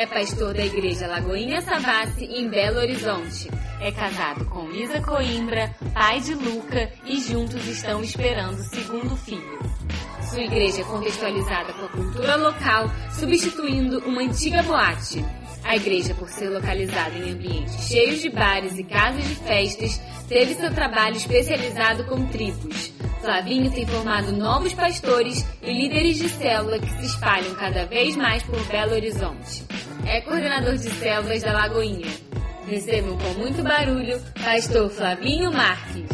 é pastor da igreja Lagoinha Savassi, em Belo Horizonte. É casado com Isa Coimbra, pai de Luca, e juntos estão esperando o segundo filho. Sua igreja é contextualizada com a cultura local, substituindo uma antiga boate. A igreja, por ser localizada em ambientes cheios de bares e casas de festas, teve seu trabalho especializado com tribos. Flavinho tem formado novos pastores e líderes de célula que se espalham cada vez mais por Belo Horizonte. É coordenador de células da Lagoinha. Recebam com muito barulho, pastor Flavinho Marques.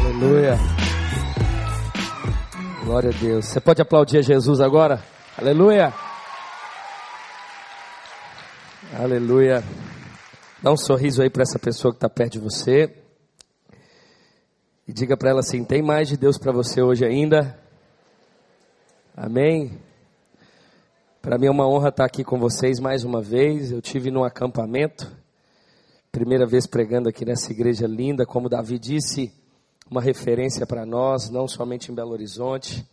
Aleluia. Glória a Deus. Você pode aplaudir a Jesus agora? Aleluia. Aleluia. Dá um sorriso aí para essa pessoa que está perto de você. E diga para ela assim: tem mais de Deus para você hoje ainda? Amém? Para mim é uma honra estar aqui com vocês mais uma vez. Eu tive num acampamento, primeira vez pregando aqui nessa igreja linda, como Davi disse, uma referência para nós, não somente em Belo Horizonte,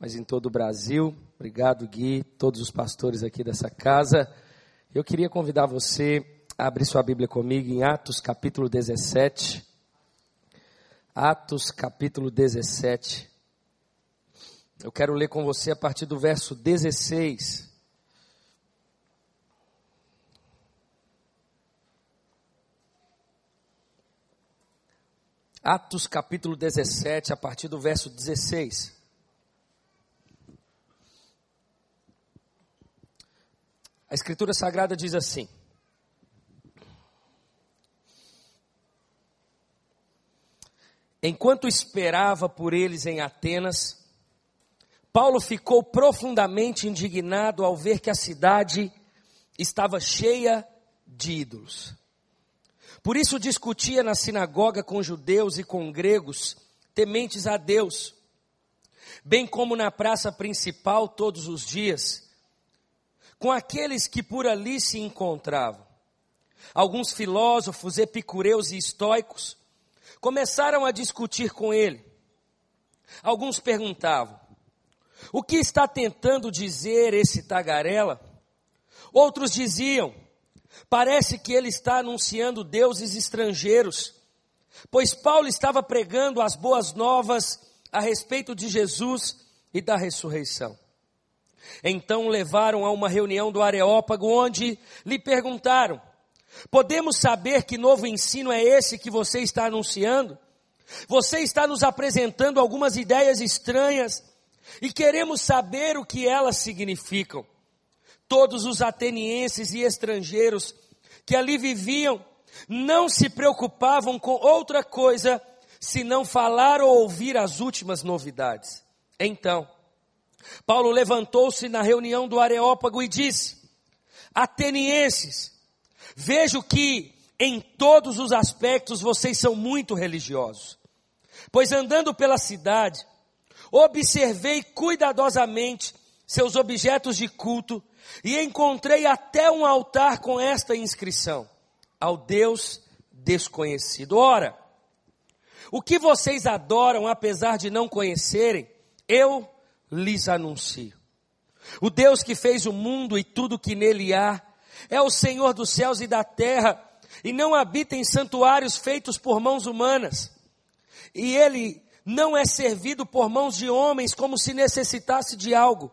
mas em todo o Brasil. Obrigado, Gui, todos os pastores aqui dessa casa. Eu queria convidar você Abre sua Bíblia comigo em Atos capítulo 17. Atos capítulo 17. Eu quero ler com você a partir do verso 16. Atos capítulo 17, a partir do verso 16. A Escritura Sagrada diz assim: Enquanto esperava por eles em Atenas, Paulo ficou profundamente indignado ao ver que a cidade estava cheia de ídolos. Por isso discutia na sinagoga com judeus e com gregos, tementes a Deus, bem como na praça principal todos os dias, com aqueles que por ali se encontravam. Alguns filósofos, epicureus e estoicos, começaram a discutir com ele. Alguns perguntavam: o que está tentando dizer esse tagarela? Outros diziam: parece que ele está anunciando deuses estrangeiros, pois Paulo estava pregando as boas novas a respeito de Jesus e da ressurreição. Então levaram a uma reunião do Areópago, onde lhe perguntaram: Podemos saber que novo ensino é esse que você está anunciando? Você está nos apresentando algumas ideias estranhas e queremos saber o que elas significam. Todos os atenienses e estrangeiros que ali viviam não se preocupavam com outra coisa senão falar ou ouvir as últimas novidades. Então, Paulo levantou-se na reunião do Areópago e disse: Atenienses, Vejo que em todos os aspectos vocês são muito religiosos. Pois andando pela cidade, observei cuidadosamente seus objetos de culto e encontrei até um altar com esta inscrição: ao Deus desconhecido. Ora, o que vocês adoram apesar de não conhecerem, eu lhes anuncio. O Deus que fez o mundo e tudo que nele há, é o Senhor dos céus e da terra, e não habita em santuários feitos por mãos humanas. E ele não é servido por mãos de homens como se necessitasse de algo,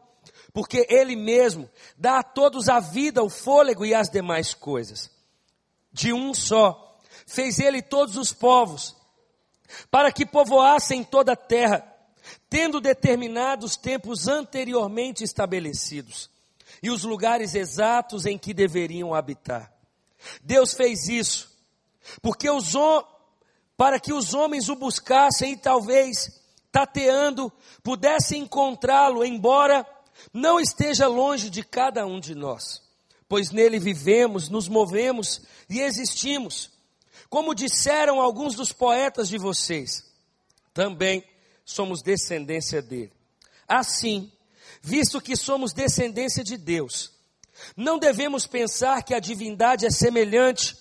porque ele mesmo dá a todos a vida, o fôlego e as demais coisas. De um só fez ele todos os povos, para que povoassem toda a terra, tendo determinados tempos anteriormente estabelecidos e os lugares exatos em que deveriam habitar. Deus fez isso porque os para que os homens o buscassem e talvez tateando pudessem encontrá-lo, embora não esteja longe de cada um de nós, pois nele vivemos, nos movemos e existimos. Como disseram alguns dos poetas de vocês, também somos descendência dele. Assim, visto que somos descendência de Deus. Não devemos pensar que a divindade é semelhante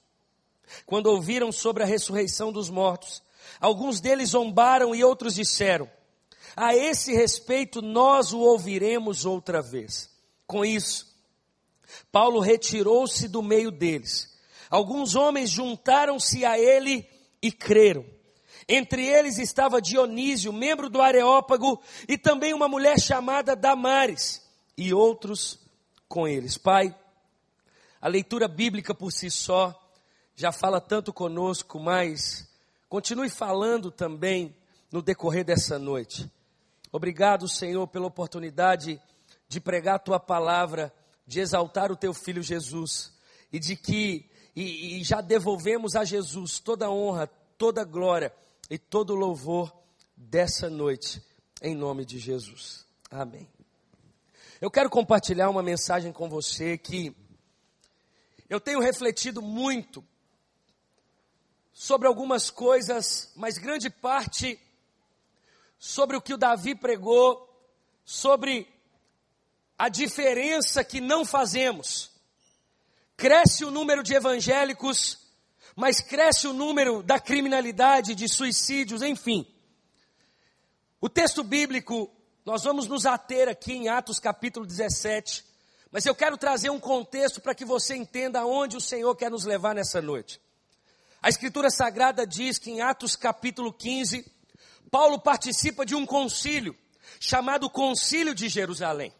Quando ouviram sobre a ressurreição dos mortos, alguns deles zombaram e outros disseram: A esse respeito nós o ouviremos outra vez. Com isso, Paulo retirou-se do meio deles. Alguns homens juntaram-se a ele e creram. Entre eles estava Dionísio, membro do Areópago, e também uma mulher chamada Damares, e outros com eles. Pai, a leitura bíblica por si só já fala tanto conosco, mas continue falando também no decorrer dessa noite. Obrigado, Senhor, pela oportunidade de pregar a tua palavra de exaltar o teu filho Jesus e de que e, e já devolvemos a Jesus toda a honra, toda a glória e todo o louvor dessa noite, em nome de Jesus. Amém. Eu quero compartilhar uma mensagem com você que eu tenho refletido muito sobre algumas coisas, mas grande parte sobre o que o Davi pregou, sobre a diferença que não fazemos. Cresce o número de evangélicos, mas cresce o número da criminalidade, de suicídios, enfim. O texto bíblico, nós vamos nos ater aqui em Atos capítulo 17, mas eu quero trazer um contexto para que você entenda aonde o Senhor quer nos levar nessa noite. A Escritura Sagrada diz que em Atos capítulo 15, Paulo participa de um concílio, chamado Concílio de Jerusalém.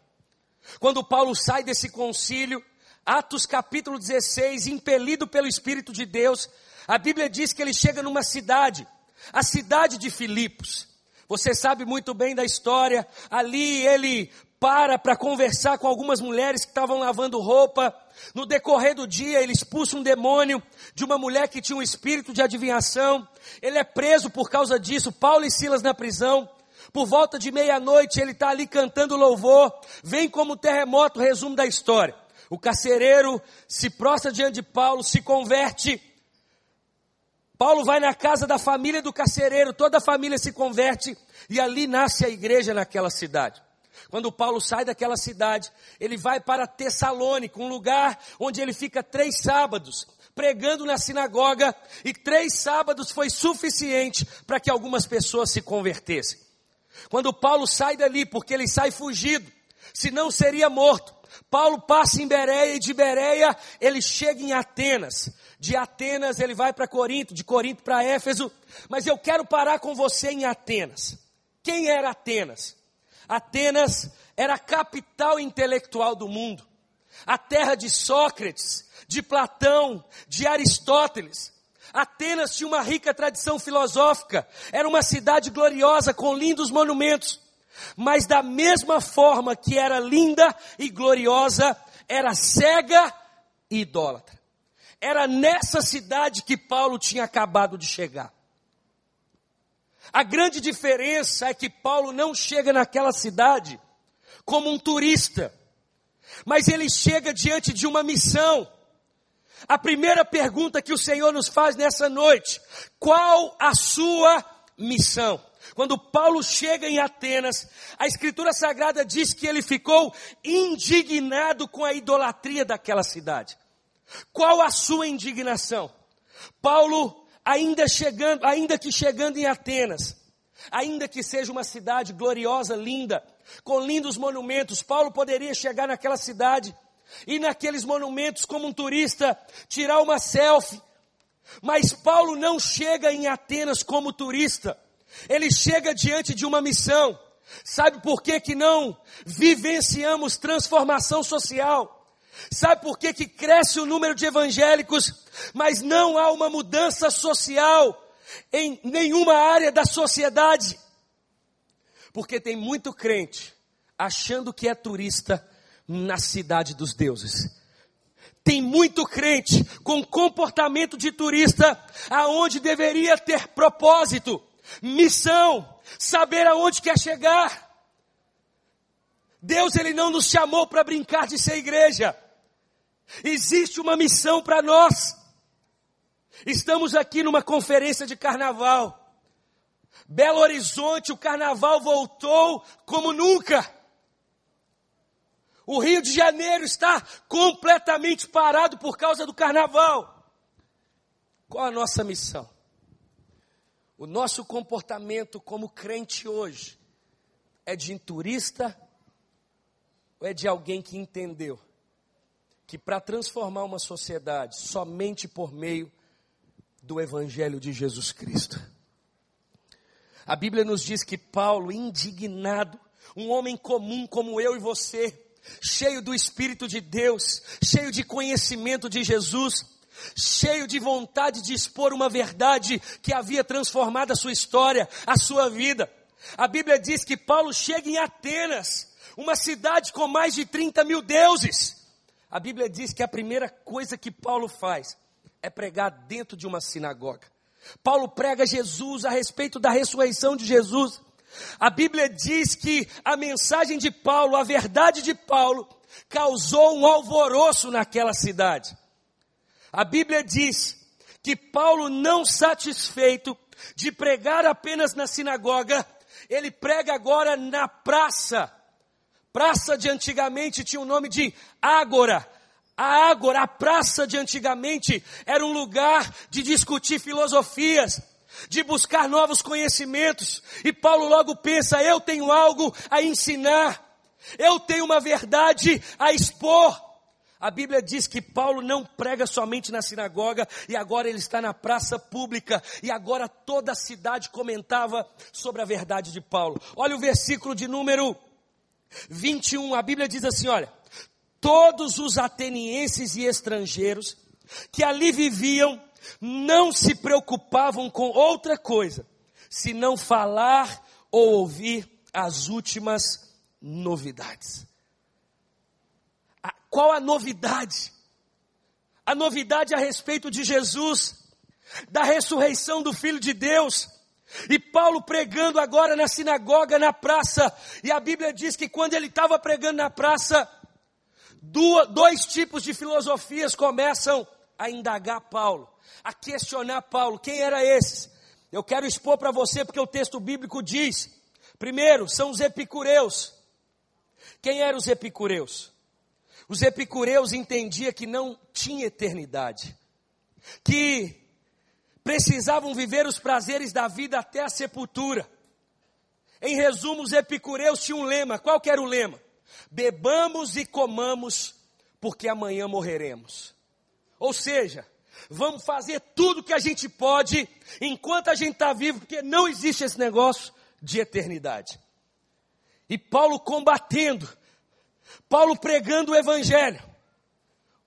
Quando Paulo sai desse concílio, Atos capítulo 16, impelido pelo Espírito de Deus, a Bíblia diz que ele chega numa cidade, a cidade de Filipos. Você sabe muito bem da história. Ali ele para para conversar com algumas mulheres que estavam lavando roupa. No decorrer do dia, ele expulsa um demônio de uma mulher que tinha um espírito de adivinhação. Ele é preso por causa disso. Paulo e Silas na prisão. Por volta de meia-noite, ele está ali cantando louvor. Vem como terremoto, resumo da história. O carcereiro se prostra diante de Paulo, se converte. Paulo vai na casa da família do carcereiro, toda a família se converte e ali nasce a igreja naquela cidade. Quando Paulo sai daquela cidade, ele vai para Tessalônica, um lugar onde ele fica três sábados pregando na sinagoga, e três sábados foi suficiente para que algumas pessoas se convertessem. Quando Paulo sai dali, porque ele sai fugido, senão seria morto. Paulo passa em Bereia e de Bereia ele chega em Atenas. De Atenas ele vai para Corinto, de Corinto para Éfeso. Mas eu quero parar com você em Atenas. Quem era Atenas? Atenas era a capital intelectual do mundo. A terra de Sócrates, de Platão, de Aristóteles. Atenas tinha uma rica tradição filosófica, era uma cidade gloriosa com lindos monumentos, mas da mesma forma que era linda e gloriosa, era cega e idólatra. Era nessa cidade que Paulo tinha acabado de chegar. A grande diferença é que Paulo não chega naquela cidade como um turista, mas ele chega diante de uma missão. A primeira pergunta que o Senhor nos faz nessa noite: qual a sua missão? Quando Paulo chega em Atenas, a Escritura Sagrada diz que ele ficou indignado com a idolatria daquela cidade. Qual a sua indignação? Paulo, ainda chegando, ainda que chegando em Atenas, ainda que seja uma cidade gloriosa, linda, com lindos monumentos, Paulo poderia chegar naquela cidade ir naqueles monumentos como um turista, tirar uma selfie. Mas Paulo não chega em Atenas como turista, ele chega diante de uma missão. Sabe por que, que não vivenciamos transformação social? Sabe por que, que cresce o número de evangélicos, mas não há uma mudança social em nenhuma área da sociedade? Porque tem muito crente achando que é turista, na cidade dos deuses. Tem muito crente com comportamento de turista, aonde deveria ter propósito, missão, saber aonde quer chegar. Deus ele não nos chamou para brincar de ser igreja. Existe uma missão para nós. Estamos aqui numa conferência de carnaval. Belo Horizonte, o carnaval voltou como nunca. O Rio de Janeiro está completamente parado por causa do carnaval. Qual a nossa missão? O nosso comportamento como crente hoje é de turista ou é de alguém que entendeu que para transformar uma sociedade somente por meio do Evangelho de Jesus Cristo? A Bíblia nos diz que Paulo, indignado, um homem comum como eu e você, cheio do Espírito de Deus, cheio de conhecimento de Jesus, cheio de vontade de expor uma verdade que havia transformado a sua história, a sua vida. A Bíblia diz que Paulo chega em Atenas, uma cidade com mais de 30 mil deuses. A Bíblia diz que a primeira coisa que Paulo faz é pregar dentro de uma sinagoga. Paulo prega Jesus a respeito da ressurreição de Jesus. A Bíblia diz que a mensagem de Paulo, a verdade de Paulo, causou um alvoroço naquela cidade. A Bíblia diz que Paulo, não satisfeito de pregar apenas na sinagoga, ele prega agora na praça. Praça de antigamente tinha o nome de Ágora. A Ágora, a praça de antigamente, era um lugar de discutir filosofias, de buscar novos conhecimentos. E Paulo logo pensa: eu tenho algo a ensinar, eu tenho uma verdade a expor. A Bíblia diz que Paulo não prega somente na sinagoga e agora ele está na praça pública e agora toda a cidade comentava sobre a verdade de Paulo. Olha o versículo de número 21, a Bíblia diz assim: olha, todos os atenienses e estrangeiros que ali viviam não se preocupavam com outra coisa, senão falar ou ouvir as últimas novidades. Qual a novidade? A novidade a respeito de Jesus, da ressurreição do Filho de Deus. E Paulo pregando agora na sinagoga, na praça. E a Bíblia diz que quando ele estava pregando na praça, dois tipos de filosofias começam a indagar Paulo, a questionar Paulo. Quem era esses? Eu quero expor para você porque o texto bíblico diz: primeiro, são os epicureus. Quem eram os epicureus? Os epicureus entendiam que não tinha eternidade, que precisavam viver os prazeres da vida até a sepultura. Em resumo, os epicureus tinham um lema. Qual era o lema? Bebamos e comamos, porque amanhã morreremos. Ou seja, vamos fazer tudo que a gente pode enquanto a gente está vivo, porque não existe esse negócio de eternidade. E Paulo combatendo Paulo pregando o evangelho.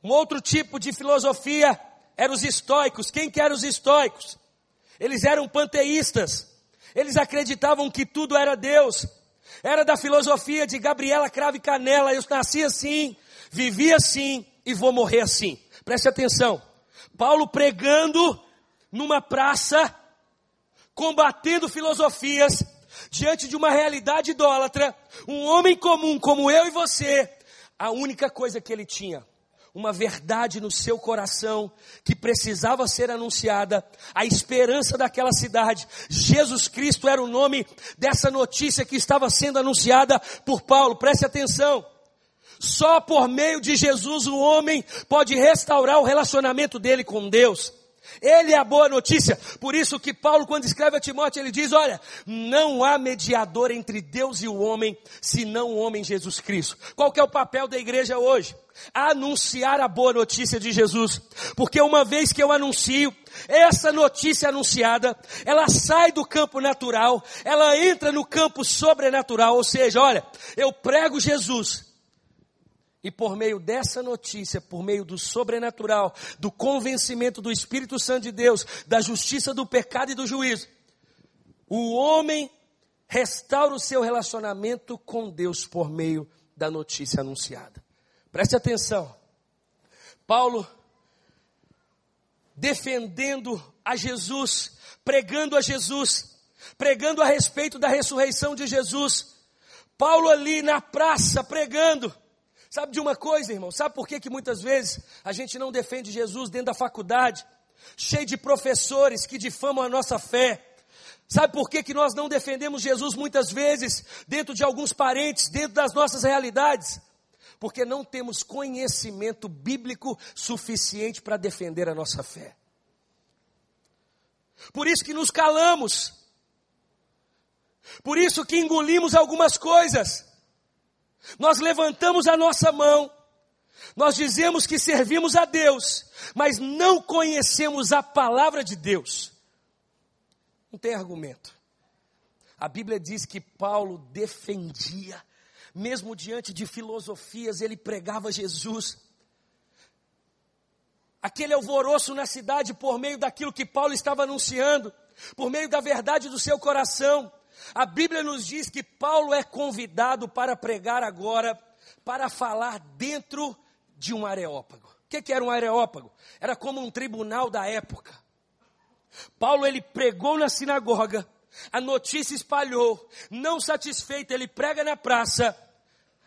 Um outro tipo de filosofia eram os estoicos. Quem que eram os estoicos? Eles eram panteístas. Eles acreditavam que tudo era Deus. Era da filosofia de Gabriela Crave Canela. Eu nasci assim, vivi assim e vou morrer assim. Preste atenção. Paulo pregando numa praça, combatendo filosofias, diante de uma realidade idólatra, um homem comum como eu e você, a única coisa que ele tinha, uma verdade no seu coração que precisava ser anunciada, a esperança daquela cidade. Jesus Cristo era o nome dessa notícia que estava sendo anunciada por Paulo. Preste atenção. Só por meio de Jesus o homem pode restaurar o relacionamento dele com Deus. Ele é a boa notícia. Por isso que Paulo, quando escreve a Timóteo, ele diz: olha, não há mediador entre Deus e o homem, senão o homem Jesus Cristo. Qual que é o papel da igreja hoje? Anunciar a boa notícia de Jesus. Porque uma vez que eu anuncio, essa notícia anunciada, ela sai do campo natural, ela entra no campo sobrenatural. Ou seja, olha, eu prego Jesus, e por meio dessa notícia, por meio do sobrenatural, do convencimento do Espírito Santo de Deus, da justiça do pecado e do juízo, o homem restaura o seu relacionamento com Deus por meio da notícia anunciada. Preste atenção. Paulo defendendo a Jesus, pregando a Jesus, pregando a respeito da ressurreição de Jesus, Paulo ali na praça pregando. Sabe de uma coisa, irmão? Sabe por que, que muitas vezes a gente não defende Jesus dentro da faculdade? Cheio de professores que difamam a nossa fé. Sabe por que, que nós não defendemos Jesus muitas vezes dentro de alguns parentes, dentro das nossas realidades? Porque não temos conhecimento bíblico suficiente para defender a nossa fé. Por isso que nos calamos. Por isso que engolimos algumas coisas. Nós levantamos a nossa mão, nós dizemos que servimos a Deus, mas não conhecemos a palavra de Deus. Não tem argumento. A Bíblia diz que Paulo defendia, mesmo diante de filosofias, ele pregava Jesus. Aquele alvoroço na cidade por meio daquilo que Paulo estava anunciando, por meio da verdade do seu coração. A Bíblia nos diz que Paulo é convidado para pregar agora, para falar dentro de um areópago. O que, que era um areópago? Era como um tribunal da época. Paulo ele pregou na sinagoga, a notícia espalhou, não satisfeito, ele prega na praça,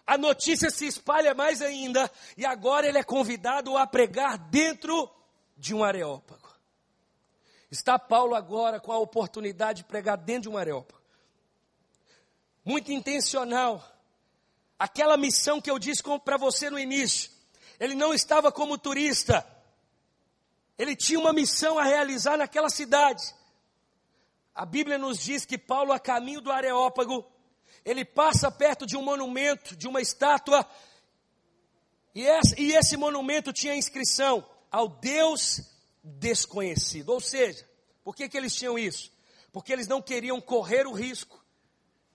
a notícia se espalha mais ainda, e agora ele é convidado a pregar dentro de um areópago. Está Paulo agora com a oportunidade de pregar dentro de um areópago muito intencional. Aquela missão que eu disse para você no início, ele não estava como turista, ele tinha uma missão a realizar naquela cidade. A Bíblia nos diz que Paulo, a caminho do Areópago, ele passa perto de um monumento, de uma estátua, e esse, monumento tinha inscrição ao Deus desconhecido. Ou seja, por que, que eles tinham isso? Porque eles não queriam correr o risco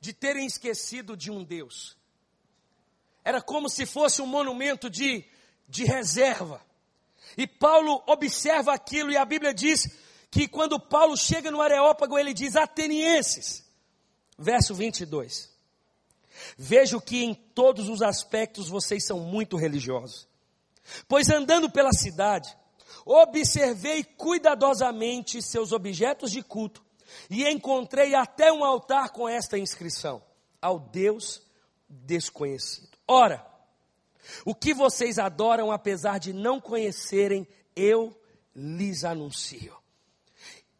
de terem esquecido de um Deus. Era como se fosse um monumento de, de reserva. E Paulo observa aquilo e a Bíblia diz que quando Paulo chega no Areópago, ele diz: Atenienses, verso 22. Vejo que em todos os aspectos vocês são muito religiosos. Pois andando pela cidade, observei cuidadosamente seus objetos de culto e encontrei até um altar com esta inscrição: ao Deus desconhecido. Ora, o que vocês adoram, apesar de não conhecerem, eu lhes anuncio.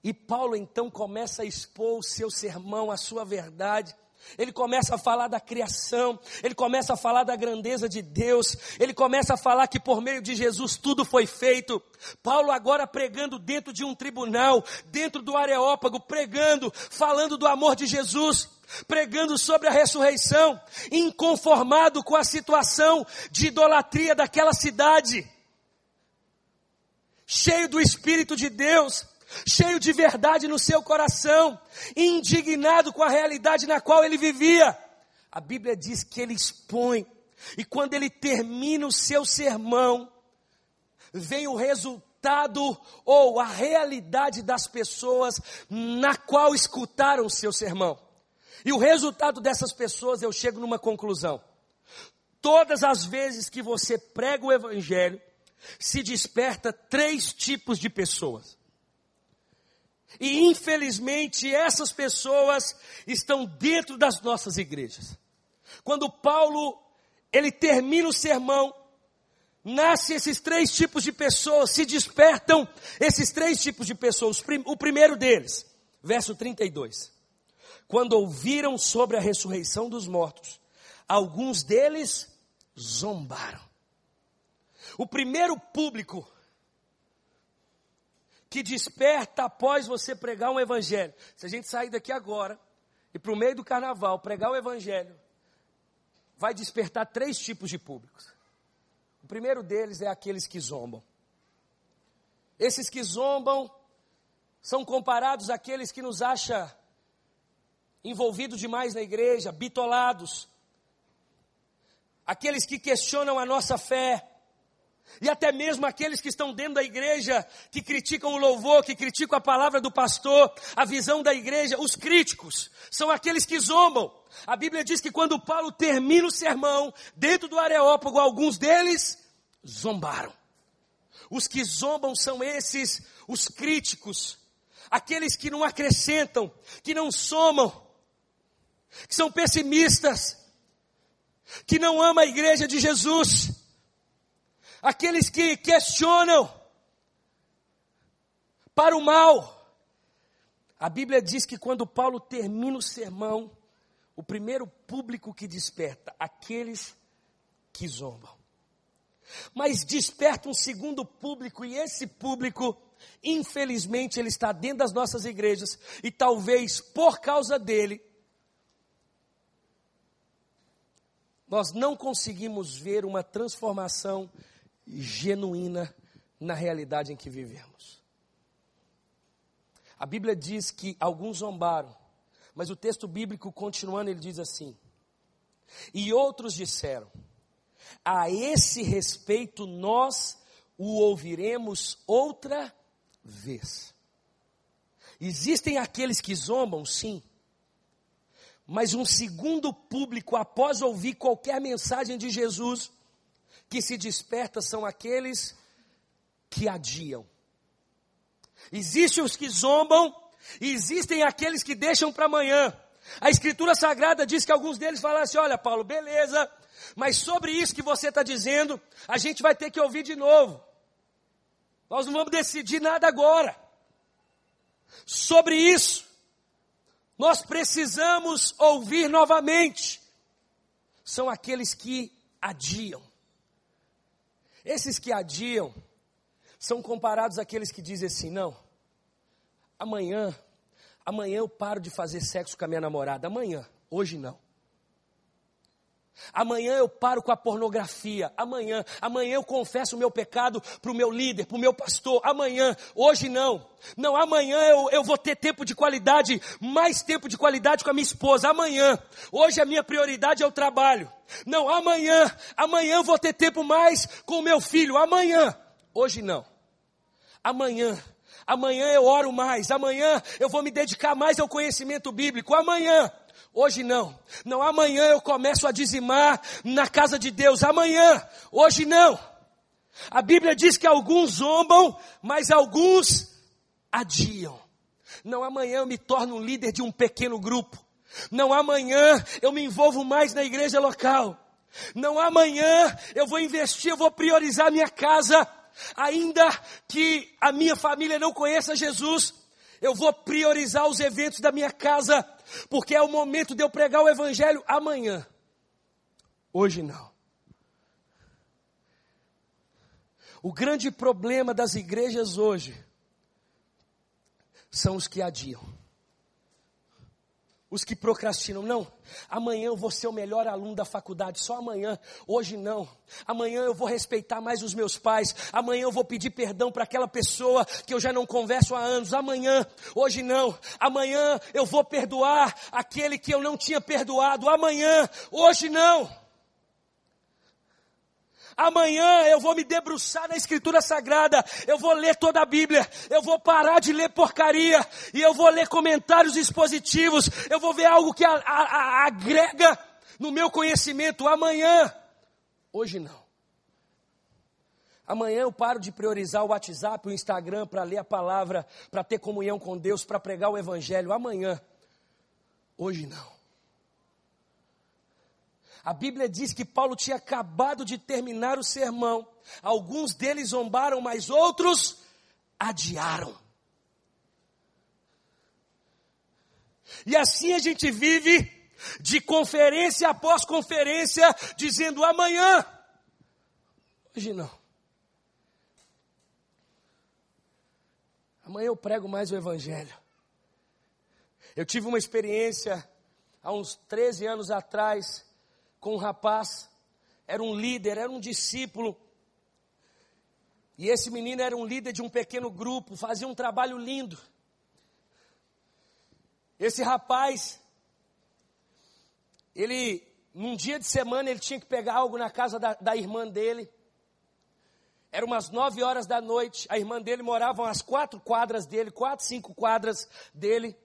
E Paulo então começa a expor o seu sermão, a sua verdade, ele começa a falar da criação, ele começa a falar da grandeza de Deus, ele começa a falar que por meio de Jesus tudo foi feito. Paulo agora pregando dentro de um tribunal, dentro do Areópago, pregando, falando do amor de Jesus, pregando sobre a ressurreição, inconformado com a situação de idolatria daquela cidade, cheio do Espírito de Deus, cheio de verdade no seu coração, indignado com a realidade na qual ele vivia. A Bíblia diz que ele expõe, e quando ele termina o seu sermão, vem o resultado ou a realidade das pessoas na qual escutaram o seu sermão. E o resultado dessas pessoas, eu chego numa conclusão. Todas as vezes que você prega o Evangelho, se desperta três tipos de pessoas. E infelizmente essas pessoas estão dentro das nossas igrejas. Quando Paulo ele termina o sermão, nasce esses três tipos de pessoas, se despertam esses três tipos de pessoas. O primeiro deles, verso 32. Quando ouviram sobre a ressurreição dos mortos, alguns deles zombaram. O primeiro público que desperta após você pregar um evangelho. Se a gente sair daqui agora e para o meio do carnaval pregar o evangelho, vai despertar três tipos de públicos. O primeiro deles é aqueles que zombam. Esses que zombam são comparados àqueles que nos acham envolvidos demais na igreja, bitolados. Aqueles que questionam a nossa fé, e até mesmo aqueles que estão dentro da igreja, que criticam o louvor, que criticam a palavra do pastor, a visão da igreja, os críticos, são aqueles que zombam. A Bíblia diz que quando Paulo termina o sermão, dentro do Areópago, alguns deles zombaram. Os que zombam são esses, os críticos, aqueles que não acrescentam, que não somam, que são pessimistas, que não ama a igreja de Jesus, aqueles que questionam para o mal. A Bíblia diz que quando Paulo termina o sermão, o primeiro público que desperta, aqueles que zombam. Mas desperta um segundo público, e esse público, infelizmente, ele está dentro das nossas igrejas, e talvez por causa dele, nós não conseguimos ver uma transformação genuína na realidade em que vivemos. A Bíblia diz que alguns zombaram, mas o texto bíblico continuando, ele diz assim: E outros disseram: A esse respeito nós o ouviremos outra vez. Existem aqueles que zombam, sim, mas um segundo público, após ouvir qualquer mensagem de Jesus, que se desperta são aqueles que adiam. Existem os que zombam, existem aqueles que deixam para amanhã. A Escritura Sagrada diz que alguns deles falam assim: olha, Paulo, beleza, mas sobre isso que você está dizendo, a gente vai ter que ouvir de novo. Nós não vamos decidir nada agora. Sobre isso, nós precisamos ouvir novamente. São aqueles que adiam. Esses que adiam são comparados àqueles que dizem assim: não, amanhã, amanhã eu paro de fazer sexo com a minha namorada. Amanhã, hoje não. Amanhã eu paro com a pornografia. Amanhã, amanhã eu confesso o meu pecado para o meu líder, para o meu pastor. Amanhã, hoje não. Não, amanhã eu, eu vou ter tempo de qualidade, mais tempo de qualidade com a minha esposa. Amanhã, hoje a minha prioridade é o trabalho. Não, amanhã, amanhã eu vou ter tempo mais com o meu filho. Amanhã, hoje não. Amanhã, amanhã eu oro mais. Amanhã eu vou me dedicar mais ao conhecimento bíblico. Amanhã, Hoje não. Não, amanhã eu começo a dizimar na casa de Deus. Amanhã. Hoje não. A Bíblia diz que alguns zombam, mas alguns adiam. Não, amanhã eu me torno um líder de um pequeno grupo. Não, amanhã eu me envolvo mais na igreja local. Não, amanhã eu vou investir, eu vou priorizar minha casa. Ainda que a minha família não conheça Jesus, eu vou priorizar os eventos da minha casa porque é o momento de eu pregar o Evangelho amanhã. Hoje não. O grande problema das igrejas hoje são os que adiam os que procrastinam. Não, amanhã eu vou ser o melhor aluno da faculdade, só amanhã, hoje não. Amanhã eu vou respeitar mais os meus pais, amanhã eu vou pedir perdão para aquela pessoa que eu já não converso há anos, amanhã, hoje não. Amanhã eu vou perdoar aquele que eu não tinha perdoado, amanhã, hoje não. Amanhã eu vou me debruçar na Escritura Sagrada, eu vou ler toda a Bíblia, eu vou parar de ler porcaria, e eu vou ler comentários expositivos, eu vou ver algo que a, a, a, agrega no meu conhecimento. Amanhã, hoje não. Amanhã eu paro de priorizar o WhatsApp, o Instagram para ler a palavra, para ter comunhão com Deus, para pregar o Evangelho. Amanhã, hoje não. A Bíblia diz que Paulo tinha acabado de terminar o sermão. Alguns deles zombaram, mas outros adiaram. E assim a gente vive de conferência após conferência, dizendo amanhã. Hoje não. Amanhã eu prego mais o Evangelho. Eu tive uma experiência há uns 13 anos atrás com um rapaz, era um líder, era um discípulo. E esse menino era um líder de um pequeno grupo, fazia um trabalho lindo. Esse rapaz, ele, num dia de semana, ele tinha que pegar algo na casa da, da irmã dele. Era umas nove horas da noite, a irmã dele morava umas quatro quadras dele, quatro, cinco quadras dele.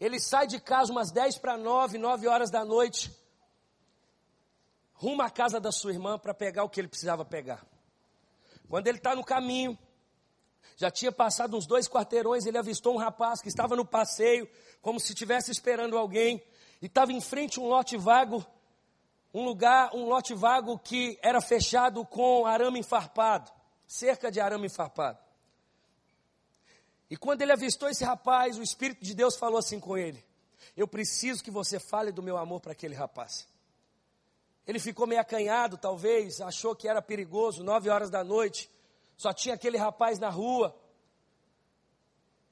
Ele sai de casa umas dez para nove, nove horas da noite rumo à casa da sua irmã para pegar o que ele precisava pegar. Quando ele está no caminho, já tinha passado uns dois quarteirões, ele avistou um rapaz que estava no passeio, como se estivesse esperando alguém, e estava em frente a um lote vago, um lugar, um lote vago que era fechado com arame enfarpado, cerca de arame enfarpado. E quando ele avistou esse rapaz, o Espírito de Deus falou assim com ele: Eu preciso que você fale do meu amor para aquele rapaz. Ele ficou meio acanhado, talvez, achou que era perigoso, nove horas da noite, só tinha aquele rapaz na rua.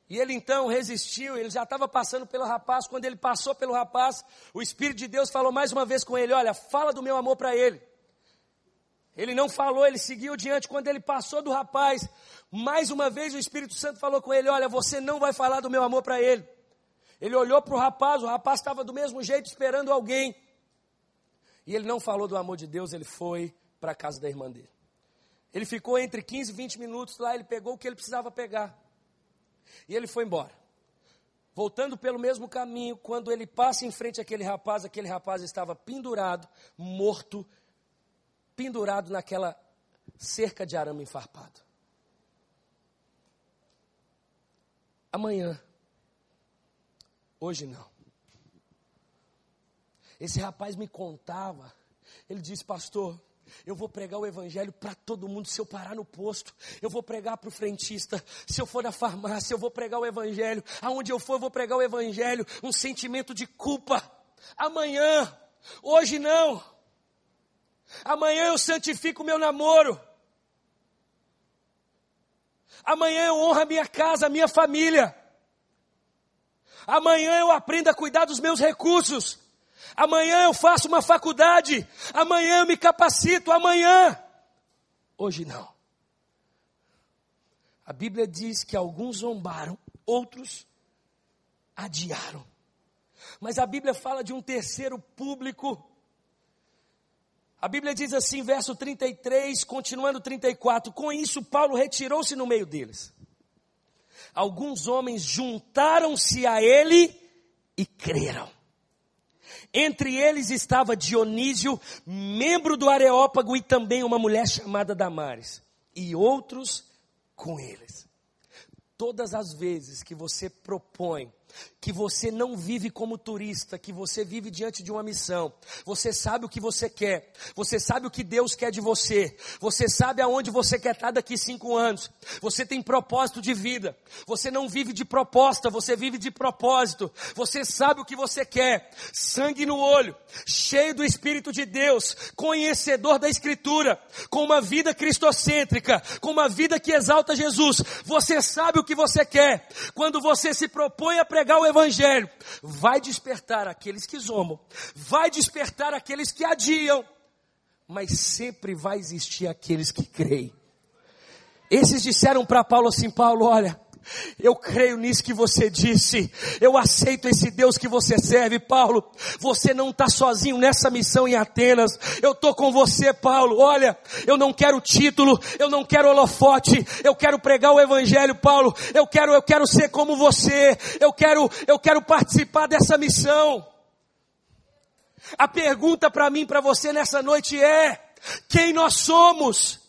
E ele então resistiu, ele já estava passando pelo rapaz. Quando ele passou pelo rapaz, o Espírito de Deus falou mais uma vez com ele: Olha, fala do meu amor para ele. Ele não falou, ele seguiu diante. Quando ele passou do rapaz, mais uma vez o Espírito Santo falou com ele: Olha, você não vai falar do meu amor para ele. Ele olhou para o rapaz, o rapaz estava do mesmo jeito esperando alguém. E ele não falou do amor de Deus, ele foi para a casa da irmã dele. Ele ficou entre 15 e 20 minutos lá, ele pegou o que ele precisava pegar. E ele foi embora. Voltando pelo mesmo caminho, quando ele passa em frente àquele rapaz, aquele rapaz estava pendurado, morto, pendurado naquela cerca de arame enfarpado. Amanhã. Hoje não. Esse rapaz me contava, ele disse, pastor, eu vou pregar o evangelho para todo mundo se eu parar no posto. Eu vou pregar para o frentista. Se eu for na farmácia, eu vou pregar o evangelho. Aonde eu for, eu vou pregar o evangelho. Um sentimento de culpa. Amanhã, hoje não. Amanhã eu santifico o meu namoro. Amanhã eu honro a minha casa, a minha família. Amanhã eu aprendo a cuidar dos meus recursos. Amanhã eu faço uma faculdade. Amanhã eu me capacito. Amanhã. Hoje não. A Bíblia diz que alguns zombaram, outros adiaram. Mas a Bíblia fala de um terceiro público. A Bíblia diz assim, verso 33, continuando 34: Com isso, Paulo retirou-se no meio deles. Alguns homens juntaram-se a ele e creram. Entre eles estava Dionísio, membro do Areópago, e também uma mulher chamada Damares, e outros com eles. Todas as vezes que você propõe que você não vive como turista, que você vive diante de uma missão. Você sabe o que você quer, você sabe o que Deus quer de você, você sabe aonde você quer estar daqui cinco anos. Você tem propósito de vida. Você não vive de proposta, você vive de propósito. Você sabe o que você quer, sangue no olho, cheio do Espírito de Deus, conhecedor da Escritura, com uma vida cristocêntrica, com uma vida que exalta Jesus. Você sabe o que você quer. Quando você se propõe a pregar o Evangelho, vai despertar aqueles que zombam, vai despertar aqueles que adiam, mas sempre vai existir aqueles que creem. Esses disseram para Paulo assim: Paulo, olha, eu creio nisso que você disse. Eu aceito esse Deus que você serve, Paulo. Você não está sozinho nessa missão em Atenas. Eu estou com você, Paulo. Olha, eu não quero título, eu não quero holofote. Eu quero pregar o Evangelho, Paulo. Eu quero, eu quero ser como você. Eu quero, eu quero participar dessa missão. A pergunta para mim, para você nessa noite é: quem nós somos?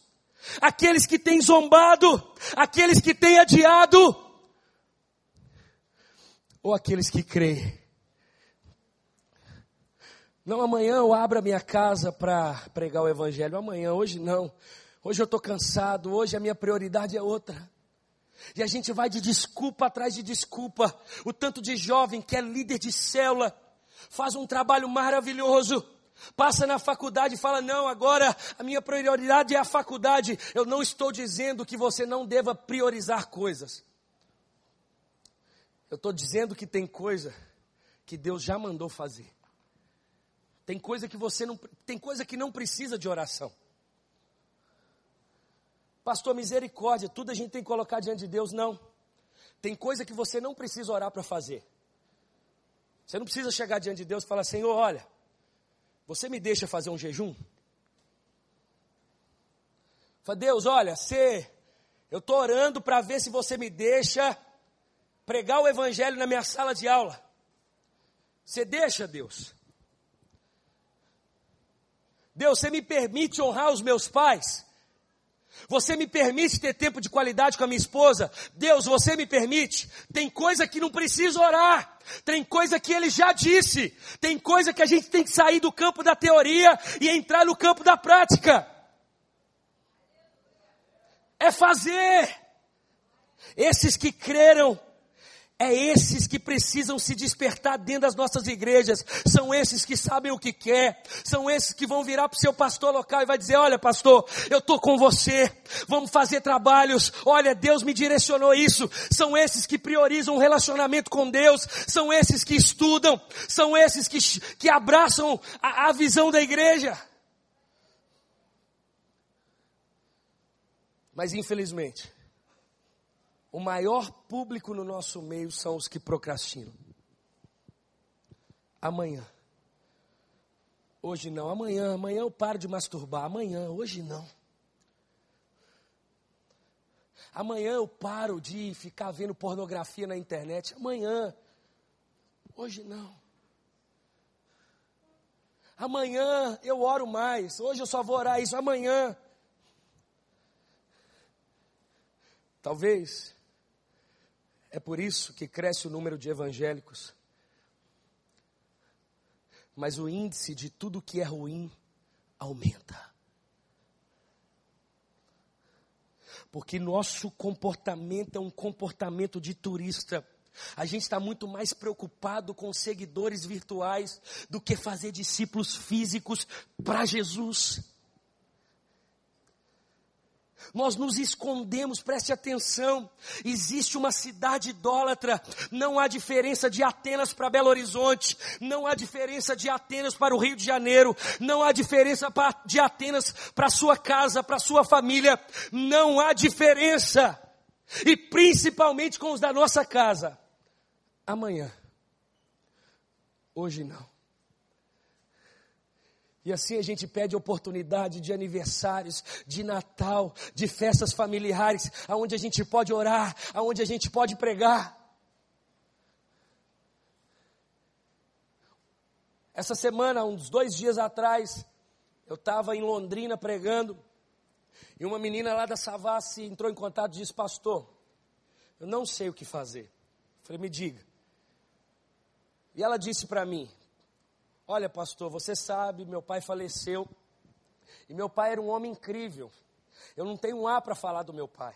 Aqueles que têm zombado, aqueles que têm adiado, ou aqueles que creem. Não, amanhã eu abro a minha casa para pregar o Evangelho. Amanhã, hoje não. Hoje eu estou cansado, hoje a minha prioridade é outra. E a gente vai de desculpa atrás de desculpa. O tanto de jovem que é líder de célula, faz um trabalho maravilhoso Passa na faculdade e fala: Não, agora a minha prioridade é a faculdade. Eu não estou dizendo que você não deva priorizar coisas. Eu estou dizendo que tem coisa que Deus já mandou fazer. Tem coisa que você não tem coisa que não precisa de oração. Pastor, misericórdia, tudo a gente tem que colocar diante de Deus, não. Tem coisa que você não precisa orar para fazer. Você não precisa chegar diante de Deus e falar: Senhor, olha, você me deixa fazer um jejum? Fala, Deus, olha, se eu estou orando para ver se você me deixa pregar o evangelho na minha sala de aula. Você deixa, Deus? Deus, você me permite honrar os meus pais? Você me permite ter tempo de qualidade com a minha esposa? Deus, você me permite? Tem coisa que não precisa orar. Tem coisa que ele já disse. Tem coisa que a gente tem que sair do campo da teoria e entrar no campo da prática. É fazer. Esses que creram é esses que precisam se despertar dentro das nossas igrejas. São esses que sabem o que quer. São esses que vão virar para o seu pastor local e vai dizer: Olha, pastor, eu estou com você. Vamos fazer trabalhos. Olha, Deus me direcionou isso. São esses que priorizam o relacionamento com Deus. São esses que estudam. São esses que, que abraçam a, a visão da igreja. Mas infelizmente, o maior público no nosso meio são os que procrastinam. Amanhã. Hoje não, amanhã, amanhã eu paro de masturbar, amanhã, hoje não. Amanhã eu paro de ficar vendo pornografia na internet, amanhã, hoje não. Amanhã eu oro mais, hoje eu só vou orar isso, amanhã. Talvez é por isso que cresce o número de evangélicos. Mas o índice de tudo que é ruim aumenta. Porque nosso comportamento é um comportamento de turista. A gente está muito mais preocupado com seguidores virtuais do que fazer discípulos físicos para Jesus. Nós nos escondemos, preste atenção. Existe uma cidade idólatra. Não há diferença de Atenas para Belo Horizonte. Não há diferença de Atenas para o Rio de Janeiro. Não há diferença de Atenas para sua casa, para sua família. Não há diferença. E principalmente com os da nossa casa. Amanhã. Hoje não. E assim a gente pede oportunidade de aniversários, de Natal, de festas familiares, aonde a gente pode orar, aonde a gente pode pregar. Essa semana, uns dois dias atrás, eu estava em Londrina pregando, e uma menina lá da Savassi entrou em contato e disse, pastor, eu não sei o que fazer. Eu falei, me diga. E ela disse para mim, Olha, pastor, você sabe, meu pai faleceu. E meu pai era um homem incrível. Eu não tenho um A para falar do meu pai.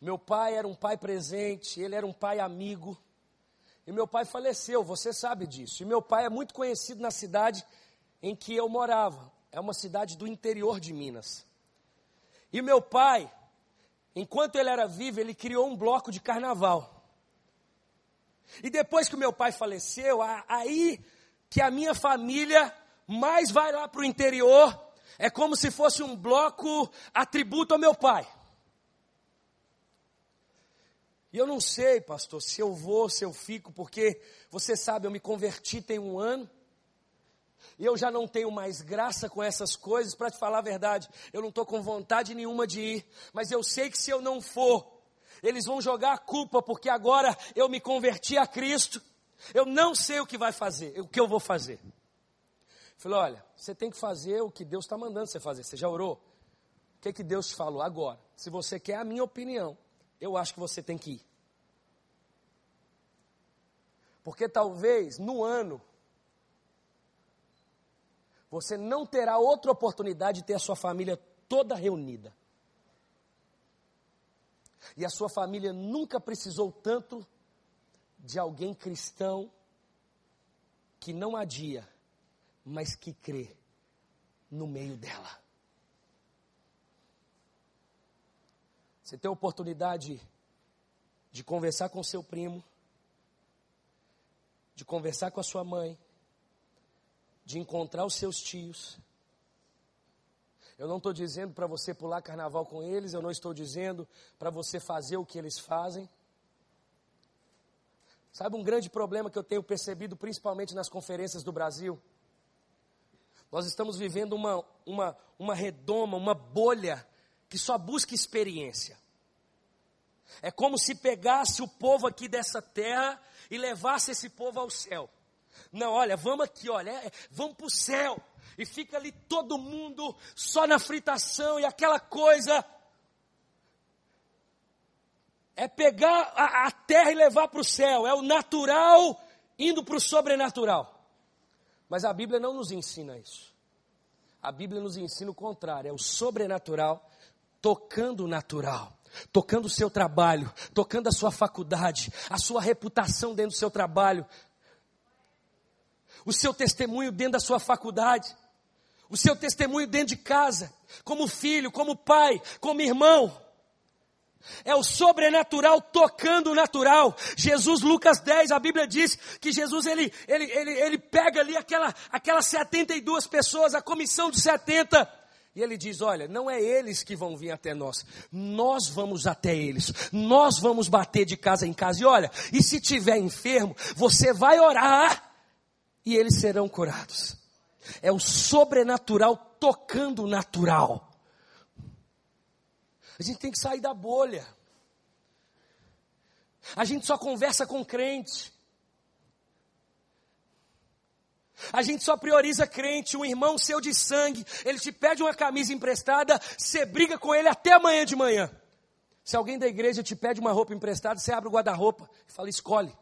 Meu pai era um pai presente, ele era um pai amigo. E meu pai faleceu, você sabe disso. E meu pai é muito conhecido na cidade em que eu morava. É uma cidade do interior de Minas. E meu pai, enquanto ele era vivo, ele criou um bloco de carnaval. E depois que o meu pai faleceu, aí que a minha família mais vai lá para o interior, é como se fosse um bloco atributo ao meu pai. E eu não sei, pastor, se eu vou, se eu fico, porque você sabe, eu me converti tem um ano. E eu já não tenho mais graça com essas coisas, para te falar a verdade, eu não estou com vontade nenhuma de ir, mas eu sei que se eu não for, eles vão jogar a culpa, porque agora eu me converti a Cristo, eu não sei o que vai fazer, o que eu vou fazer. Falei, olha, você tem que fazer o que Deus está mandando você fazer. Você já orou? O que, que Deus te falou? Agora, se você quer a minha opinião, eu acho que você tem que ir. Porque talvez no ano você não terá outra oportunidade de ter a sua família toda reunida. E a sua família nunca precisou tanto de alguém cristão que não adia, mas que crê no meio dela. Você tem a oportunidade de conversar com seu primo, de conversar com a sua mãe, de encontrar os seus tios. Eu não estou dizendo para você pular carnaval com eles, eu não estou dizendo para você fazer o que eles fazem. Sabe um grande problema que eu tenho percebido, principalmente nas conferências do Brasil? Nós estamos vivendo uma, uma, uma redoma, uma bolha que só busca experiência. É como se pegasse o povo aqui dessa terra e levasse esse povo ao céu. Não, olha, vamos aqui, olha, é, vamos para o céu. e fica ali todo mundo só na fritação e aquela coisa. É pegar a, a terra e levar para o céu, é o natural indo para o sobrenatural. Mas a Bíblia não nos ensina isso. A Bíblia nos ensina o contrário, é o sobrenatural tocando o natural tocando o seu trabalho, tocando a sua faculdade, a sua reputação dentro do seu trabalho, o seu testemunho dentro da sua faculdade, o seu testemunho dentro de casa, como filho, como pai, como irmão. É o sobrenatural tocando o natural. Jesus, Lucas 10, a Bíblia diz que Jesus ele, ele, ele, ele pega ali aquela, aquelas 72 pessoas, a comissão de 70, e ele diz: Olha, não é eles que vão vir até nós, nós vamos até eles, nós vamos bater de casa em casa. E olha, e se tiver enfermo, você vai orar e eles serão curados. É o sobrenatural tocando o natural. A gente tem que sair da bolha. A gente só conversa com crente. A gente só prioriza crente, um irmão seu de sangue, ele te pede uma camisa emprestada, você briga com ele até amanhã de manhã. Se alguém da igreja te pede uma roupa emprestada, você abre o guarda-roupa e fala: escolhe.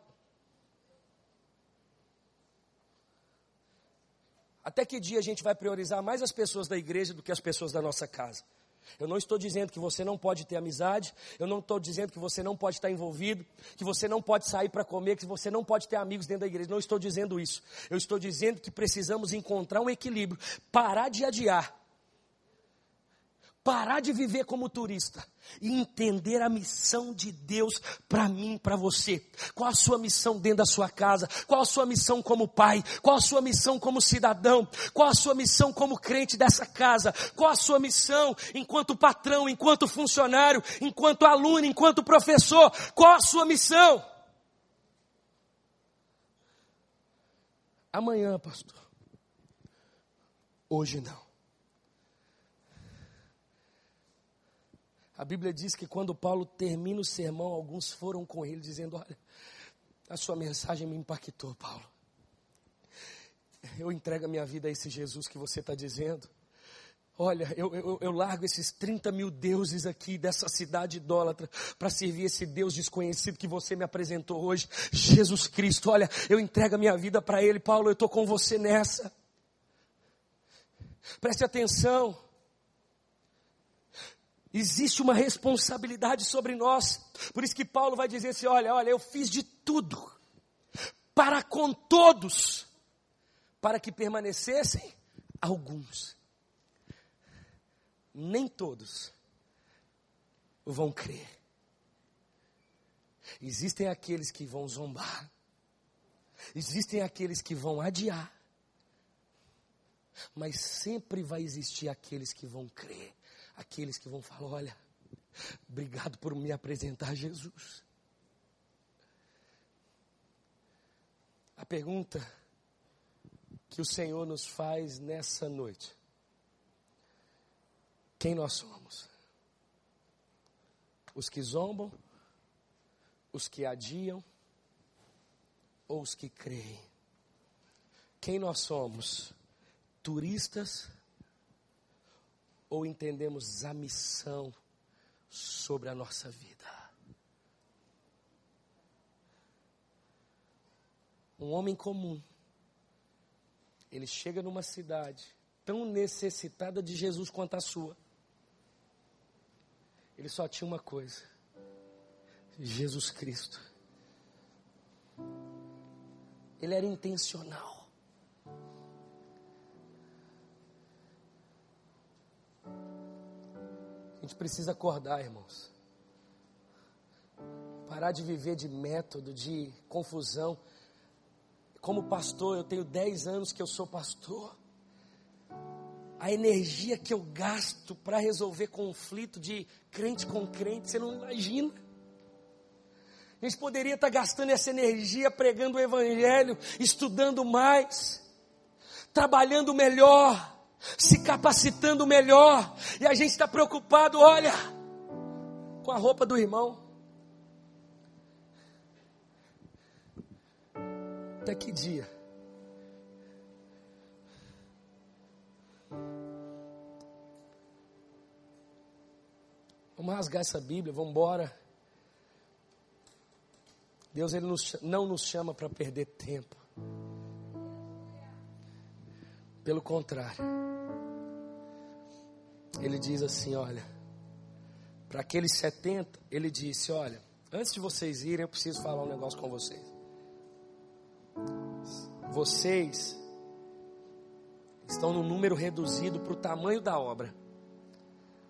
Até que dia a gente vai priorizar mais as pessoas da igreja do que as pessoas da nossa casa? Eu não estou dizendo que você não pode ter amizade, eu não estou dizendo que você não pode estar envolvido, que você não pode sair para comer, que você não pode ter amigos dentro da igreja. Não estou dizendo isso. Eu estou dizendo que precisamos encontrar um equilíbrio, parar de adiar parar de viver como turista e entender a missão de Deus para mim, para você. Qual a sua missão dentro da sua casa? Qual a sua missão como pai? Qual a sua missão como cidadão? Qual a sua missão como crente dessa casa? Qual a sua missão enquanto patrão, enquanto funcionário, enquanto aluno, enquanto professor? Qual a sua missão? Amanhã, pastor. Hoje não. A Bíblia diz que quando Paulo termina o sermão, alguns foram com ele dizendo: Olha, a sua mensagem me impactou, Paulo. Eu entrego a minha vida a esse Jesus que você está dizendo. Olha, eu, eu, eu, largo esses 30 mil deuses aqui dessa cidade idólatra para servir esse Deus desconhecido que você me apresentou hoje, Jesus Cristo. Olha, eu entrego a minha vida para Ele, Paulo. Eu estou com você nessa. Preste atenção. Existe uma responsabilidade sobre nós. Por isso que Paulo vai dizer assim: olha, olha, eu fiz de tudo para com todos, para que permanecessem alguns. Nem todos vão crer. Existem aqueles que vão zombar. Existem aqueles que vão adiar. Mas sempre vai existir aqueles que vão crer aqueles que vão falar: olha, obrigado por me apresentar Jesus. A pergunta que o Senhor nos faz nessa noite: quem nós somos? Os que zombam, os que adiam ou os que creem? Quem nós somos? Turistas ou entendemos a missão sobre a nossa vida. Um homem comum, ele chega numa cidade tão necessitada de Jesus quanto a sua. Ele só tinha uma coisa: Jesus Cristo. Ele era intencional. Gente precisa acordar, irmãos. Parar de viver de método, de confusão. Como pastor, eu tenho 10 anos que eu sou pastor. A energia que eu gasto para resolver conflito de crente com crente, você não imagina. A gente poderia estar gastando essa energia pregando o Evangelho, estudando mais, trabalhando melhor, se capacitando melhor, e a gente está preocupado, olha, com a roupa do irmão. Até que dia? Vamos rasgar essa Bíblia, vamos embora. Deus ele nos, não nos chama para perder tempo. Pelo contrário. Ele diz assim: olha, para aqueles 70, Ele disse: olha, antes de vocês irem, eu preciso falar um negócio com vocês. Vocês estão no número reduzido para o tamanho da obra.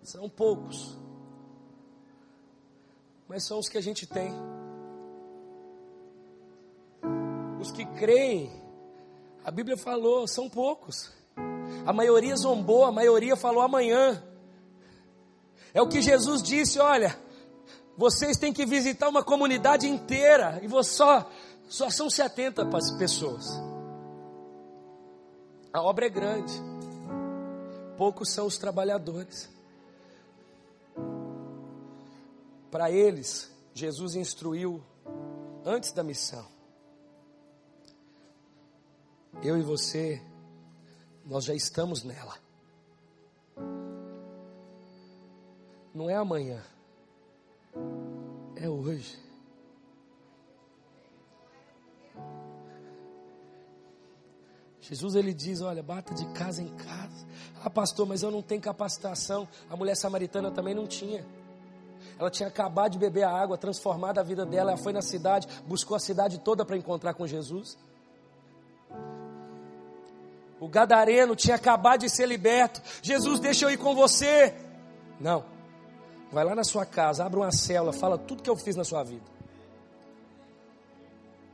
São poucos, mas são os que a gente tem. Os que creem, a Bíblia falou, são poucos. A maioria zombou, a maioria falou amanhã. É o que Jesus disse: olha, vocês têm que visitar uma comunidade inteira e só, só são 70 pessoas. A obra é grande, poucos são os trabalhadores. Para eles, Jesus instruiu antes da missão. Eu e você, nós já estamos nela. Não é amanhã, é hoje. Jesus ele diz: Olha, bata de casa em casa. Ah, pastor, mas eu não tenho capacitação. A mulher samaritana também não tinha. Ela tinha acabado de beber a água, transformado a vida dela. Ela foi na cidade, buscou a cidade toda para encontrar com Jesus. O gadareno tinha acabado de ser liberto. Jesus, deixa eu ir com você. Não. Vai lá na sua casa, abre uma célula, fala tudo que eu fiz na sua vida.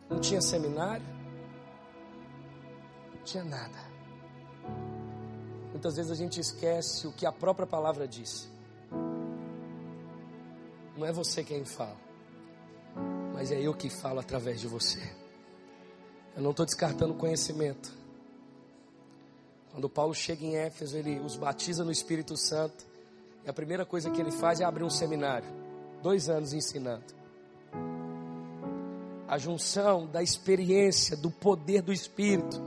Não tinha seminário, não tinha nada. Muitas vezes a gente esquece o que a própria palavra disse. Não é você quem fala, mas é eu que falo através de você. Eu não estou descartando conhecimento. Quando Paulo chega em Éfeso, ele os batiza no Espírito Santo. E a primeira coisa que ele faz é abrir um seminário. Dois anos ensinando. A junção da experiência, do poder do Espírito,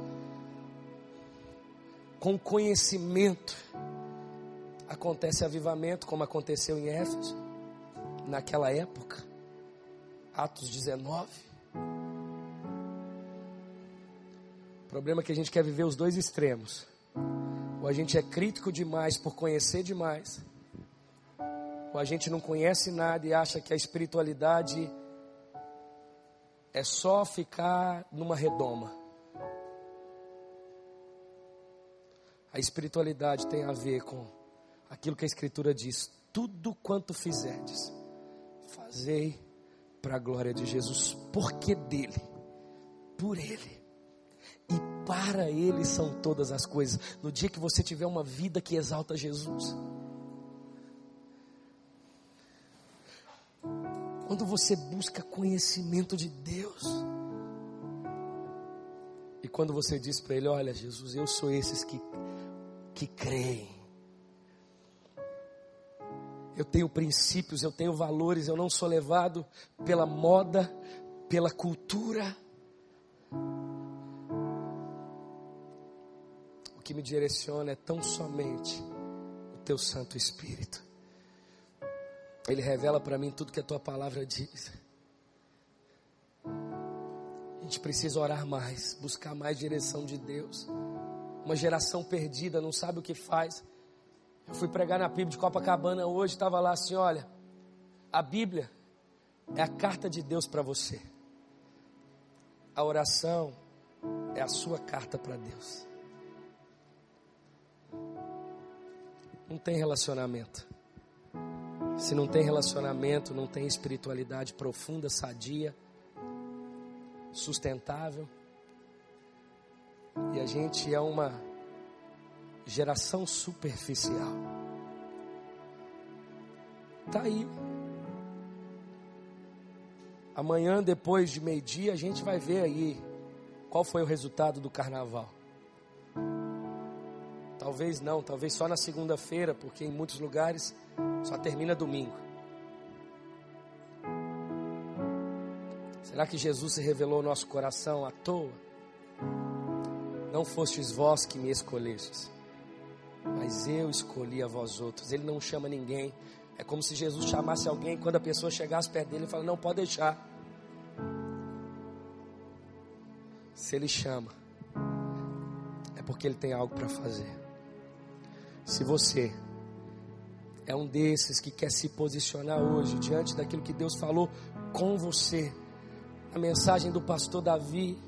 com conhecimento. Acontece avivamento, como aconteceu em Éfeso naquela época. Atos 19. O problema é que a gente quer viver os dois extremos. Ou a gente é crítico demais por conhecer demais. Ou a gente não conhece nada e acha que a espiritualidade é só ficar numa redoma. A espiritualidade tem a ver com aquilo que a Escritura diz: tudo quanto fizerdes Fazei para a glória de Jesus, porque dele, por ele e para ele são todas as coisas. No dia que você tiver uma vida que exalta Jesus, quando você busca conhecimento de Deus, e quando você diz para ele: Olha, Jesus, eu sou esses que, que creem eu tenho princípios, eu tenho valores, eu não sou levado pela moda, pela cultura. Que me direciona é tão somente o teu Santo Espírito. Ele revela para mim tudo que a tua palavra diz. A gente precisa orar mais, buscar mais direção de Deus. Uma geração perdida, não sabe o que faz. Eu fui pregar na PIB de Copacabana hoje, estava lá assim: olha, a Bíblia é a carta de Deus para você. A oração é a sua carta para Deus. Não tem relacionamento. Se não tem relacionamento, não tem espiritualidade profunda, sadia, sustentável. E a gente é uma geração superficial. Está aí. Amanhã, depois de meio-dia, a gente vai ver aí qual foi o resultado do carnaval. Talvez não, talvez só na segunda-feira, porque em muitos lugares só termina domingo. Será que Jesus se revelou ao nosso coração à toa? Não fostes vós que me escolhestes mas eu escolhi a vós outros. Ele não chama ninguém, É como se Jesus chamasse alguém quando a pessoa chegasse perto dele e fala: Não, pode deixar. Se ele chama, é porque ele tem algo para fazer. Se você é um desses que quer se posicionar hoje diante daquilo que Deus falou com você, a mensagem do pastor Davi,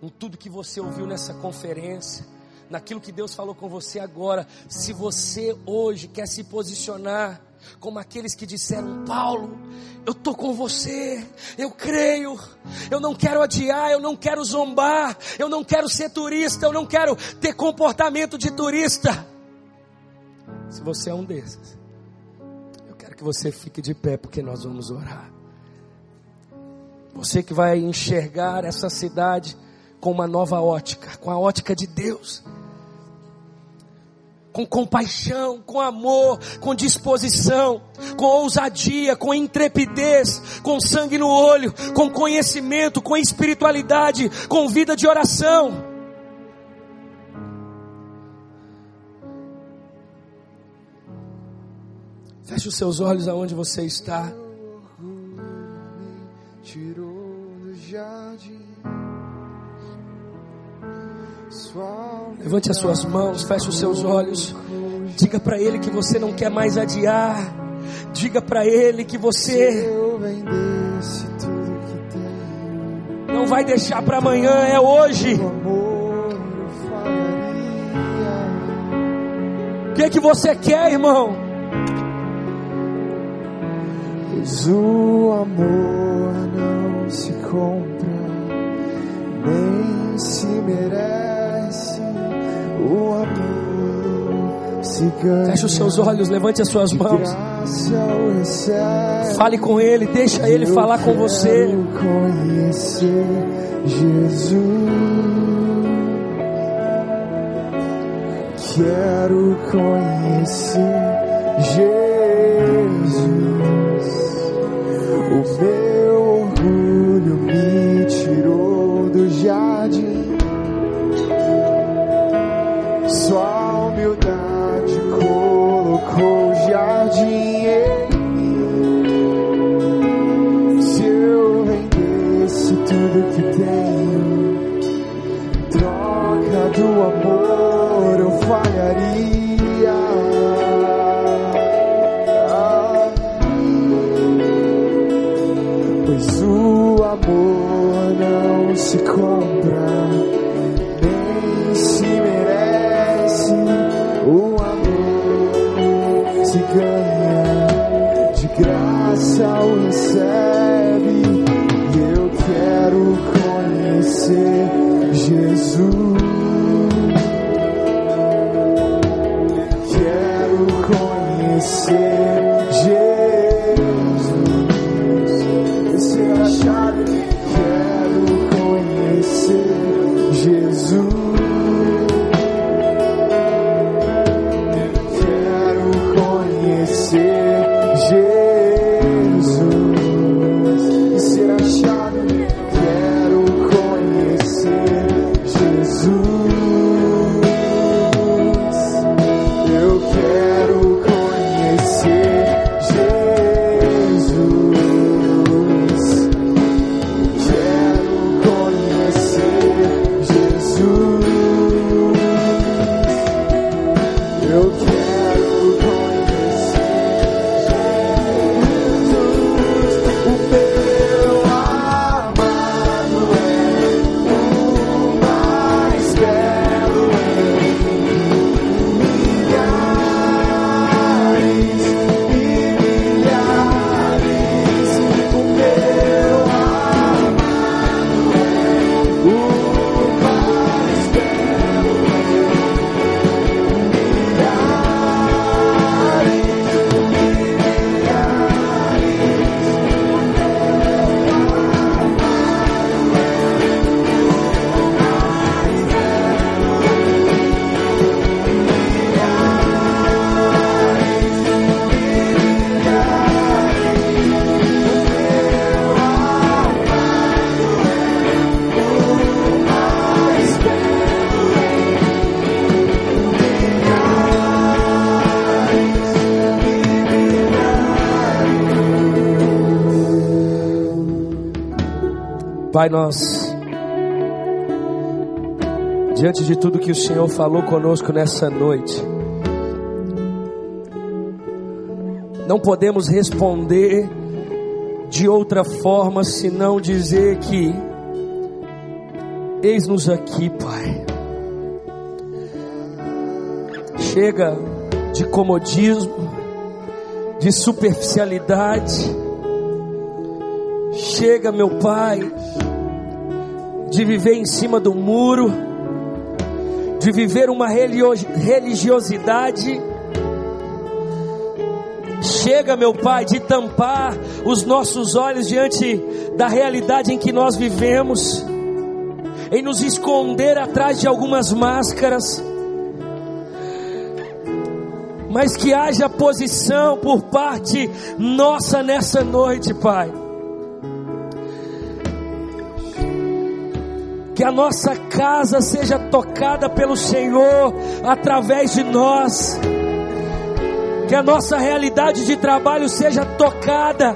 em tudo que você ouviu nessa conferência, naquilo que Deus falou com você agora, se você hoje quer se posicionar como aqueles que disseram: Paulo, eu estou com você, eu creio, eu não quero adiar, eu não quero zombar, eu não quero ser turista, eu não quero ter comportamento de turista. Se você é um desses, eu quero que você fique de pé, porque nós vamos orar. Você que vai enxergar essa cidade com uma nova ótica, com a ótica de Deus com compaixão, com amor, com disposição, com ousadia, com intrepidez, com sangue no olho, com conhecimento, com espiritualidade, com vida de oração. Feche os seus olhos aonde você está. Levante as suas mãos, feche os seus olhos. Diga para Ele que você não quer mais adiar. Diga para Ele que você não vai deixar para amanhã, é hoje. O que, é que você quer, irmão? Pois o amor não se compra, nem se merece Feche os seus olhos, levante as suas mãos. Fale com Ele, deixa Ele falar com você. Conhecer Jesus. Quero conhecer Jesus. O meu por Pai, nós, diante de tudo que o Senhor falou conosco nessa noite, não podemos responder de outra forma senão dizer que, eis-nos aqui, Pai. Chega de comodismo, de superficialidade, chega, meu Pai, de viver em cima do muro, de viver uma religiosidade. Chega, meu Pai, de tampar os nossos olhos diante da realidade em que nós vivemos, em nos esconder atrás de algumas máscaras, mas que haja posição por parte nossa nessa noite, Pai que a nossa casa seja tocada pelo Senhor através de nós, que a nossa realidade de trabalho seja tocada,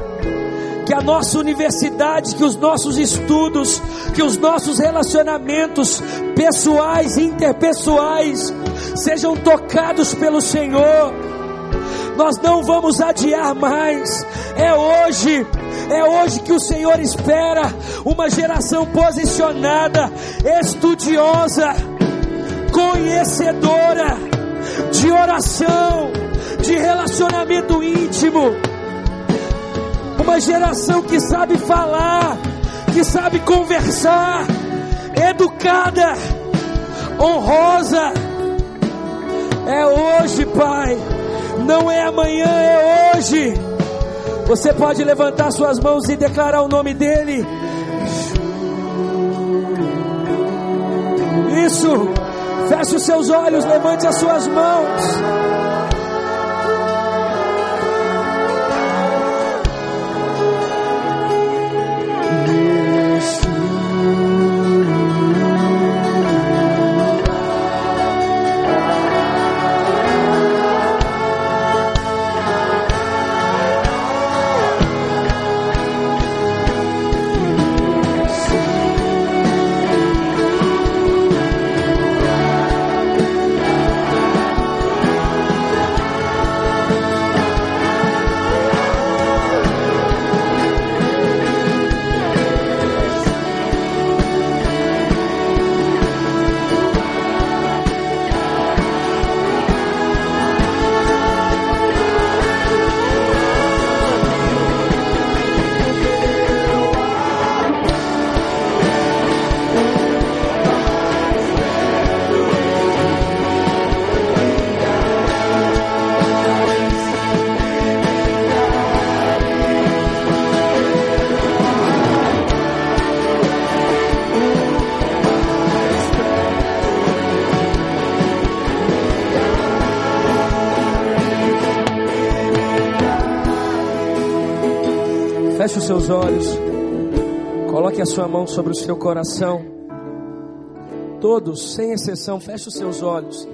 que a nossa universidade, que os nossos estudos, que os nossos relacionamentos pessoais e interpessoais sejam tocados pelo Senhor. Nós não vamos adiar mais, é hoje é hoje que o Senhor espera uma geração posicionada, estudiosa, conhecedora de oração, de relacionamento íntimo. Uma geração que sabe falar, que sabe conversar, educada, honrosa. É hoje, Pai. Não é amanhã, é hoje. Você pode levantar suas mãos e declarar o nome dele. Isso. Feche os seus olhos, levante as suas mãos. Seus olhos. Coloque a sua mão sobre o seu coração. Todos, sem exceção, feche os seus olhos.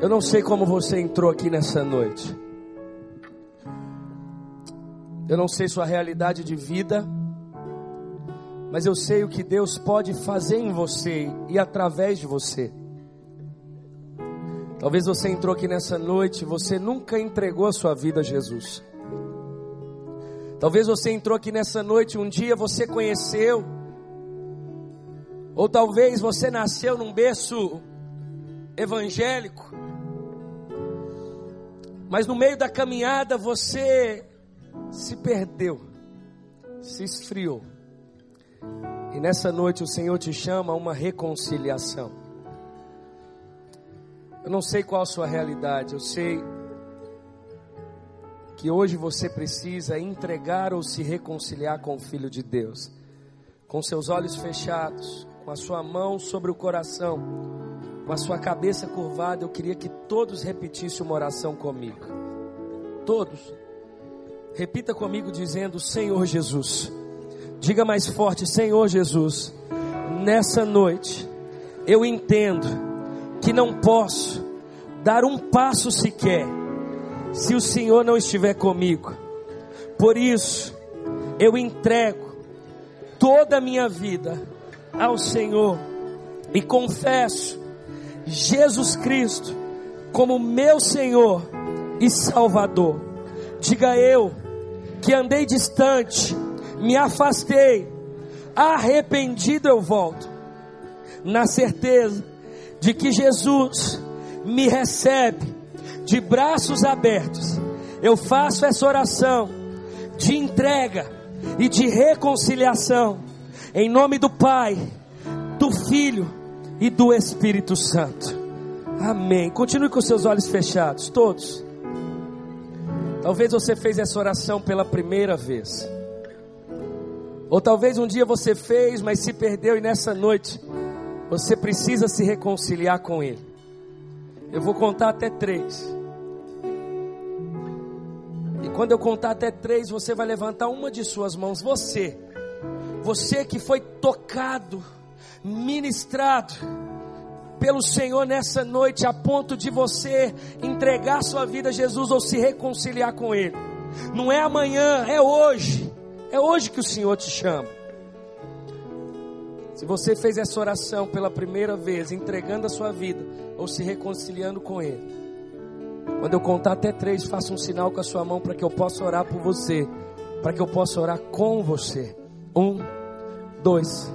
Eu não sei como você entrou aqui nessa noite. Eu não sei sua realidade de vida. Mas eu sei o que Deus pode fazer em você e através de você. Talvez você entrou aqui nessa noite, você nunca entregou a sua vida a Jesus. Talvez você entrou aqui nessa noite, um dia você conheceu, ou talvez você nasceu num berço evangélico, mas no meio da caminhada você se perdeu, se esfriou. E nessa noite o Senhor te chama a uma reconciliação. Eu não sei qual a sua realidade, eu sei que hoje você precisa entregar ou se reconciliar com o Filho de Deus. Com seus olhos fechados, com a sua mão sobre o coração, com a sua cabeça curvada, eu queria que todos repetissem uma oração comigo. Todos. Repita comigo dizendo: Senhor Jesus. Diga mais forte: Senhor Jesus. Nessa noite, eu entendo que não posso dar um passo sequer se o Senhor não estiver comigo. Por isso, eu entrego toda a minha vida ao Senhor e confesso Jesus Cristo como meu Senhor e Salvador. Diga eu que andei distante, me afastei, arrependido eu volto, na certeza de que Jesus me recebe de braços abertos. Eu faço essa oração de entrega e de reconciliação em nome do Pai, do Filho e do Espírito Santo. Amém. Continue com seus olhos fechados, todos. Talvez você fez essa oração pela primeira vez. Ou talvez um dia você fez, mas se perdeu e nessa noite você precisa se reconciliar com Ele. Eu vou contar até três. E quando eu contar até três, você vai levantar uma de suas mãos. Você, você que foi tocado, ministrado pelo Senhor nessa noite, a ponto de você entregar sua vida a Jesus ou se reconciliar com Ele. Não é amanhã, é hoje. É hoje que o Senhor te chama. Se você fez essa oração pela primeira vez, entregando a sua vida ou se reconciliando com Ele, quando eu contar até três, faça um sinal com a sua mão para que eu possa orar por você, para que eu possa orar com você. Um, dois,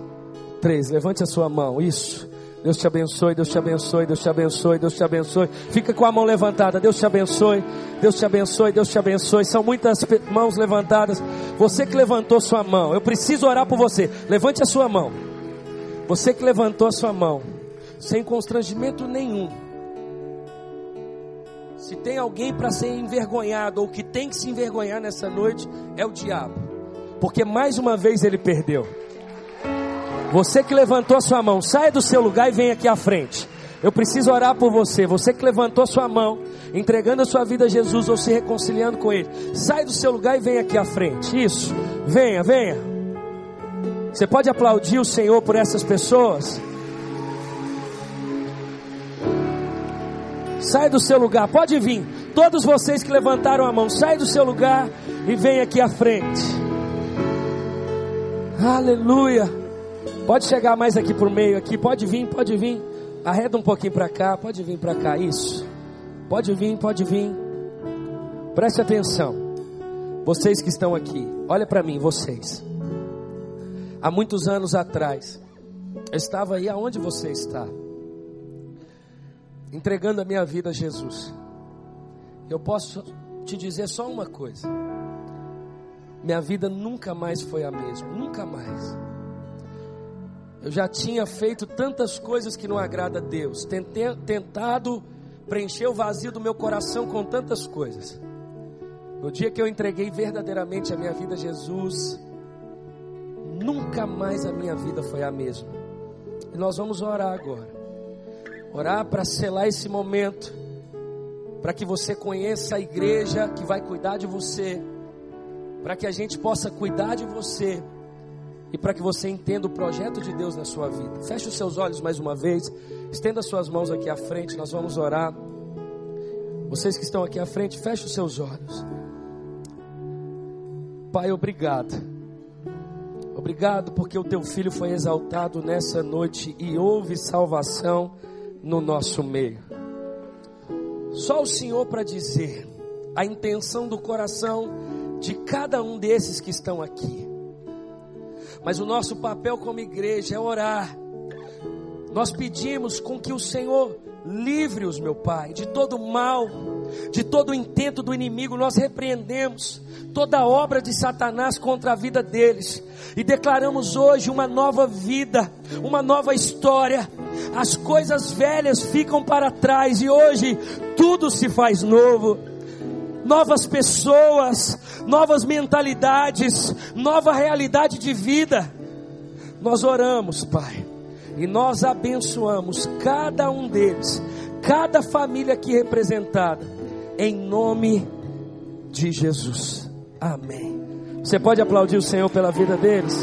três. Levante a sua mão. Isso. Deus te abençoe, Deus te abençoe, Deus te abençoe, Deus te abençoe. Fica com a mão levantada. Deus te abençoe, Deus te abençoe, Deus te abençoe. São muitas mãos levantadas. Você que levantou sua mão, eu preciso orar por você. Levante a sua mão. Você que levantou a sua mão, sem constrangimento nenhum. Se tem alguém para ser envergonhado ou que tem que se envergonhar nessa noite, é o diabo. Porque mais uma vez ele perdeu. Você que levantou a sua mão, saia do seu lugar e vem aqui à frente. Eu preciso orar por você. Você que levantou a sua mão, entregando a sua vida a Jesus ou se reconciliando com Ele, sai do seu lugar e vem aqui à frente. Isso. Venha, venha. Você pode aplaudir o Senhor por essas pessoas? Sai do seu lugar, pode vir. Todos vocês que levantaram a mão, sai do seu lugar e vem aqui à frente. Aleluia. Pode chegar mais aqui por meio aqui, pode vir, pode vir. Arreda um pouquinho para cá, pode vir para cá, isso. Pode vir, pode vir. Preste atenção. Vocês que estão aqui, olha para mim, vocês. Há muitos anos atrás, eu estava aí aonde você está, entregando a minha vida a Jesus. Eu posso te dizer só uma coisa: minha vida nunca mais foi a mesma, nunca mais. Eu já tinha feito tantas coisas que não agrada a Deus, tentei, tentado preencher o vazio do meu coração com tantas coisas. No dia que eu entreguei verdadeiramente a minha vida a Jesus, nunca mais a minha vida foi a mesma. E nós vamos orar agora. Orar para selar esse momento, para que você conheça a igreja que vai cuidar de você, para que a gente possa cuidar de você e para que você entenda o projeto de Deus na sua vida. Feche os seus olhos mais uma vez, estenda suas mãos aqui à frente, nós vamos orar. Vocês que estão aqui à frente, feche os seus olhos. Pai, obrigado. Obrigado porque o teu filho foi exaltado nessa noite e houve salvação no nosso meio. Só o Senhor para dizer a intenção do coração de cada um desses que estão aqui. Mas o nosso papel como igreja é orar. Nós pedimos com que o Senhor livre-os, meu Pai, de todo mal, de todo intento do inimigo. Nós repreendemos toda obra de Satanás contra a vida deles e declaramos hoje uma nova vida, uma nova história. As coisas velhas ficam para trás e hoje tudo se faz novo novas pessoas, novas mentalidades, nova realidade de vida. Nós oramos, Pai, e nós abençoamos cada um deles, cada família aqui representada, em nome de Jesus. Amém. Você pode aplaudir o Senhor pela vida deles?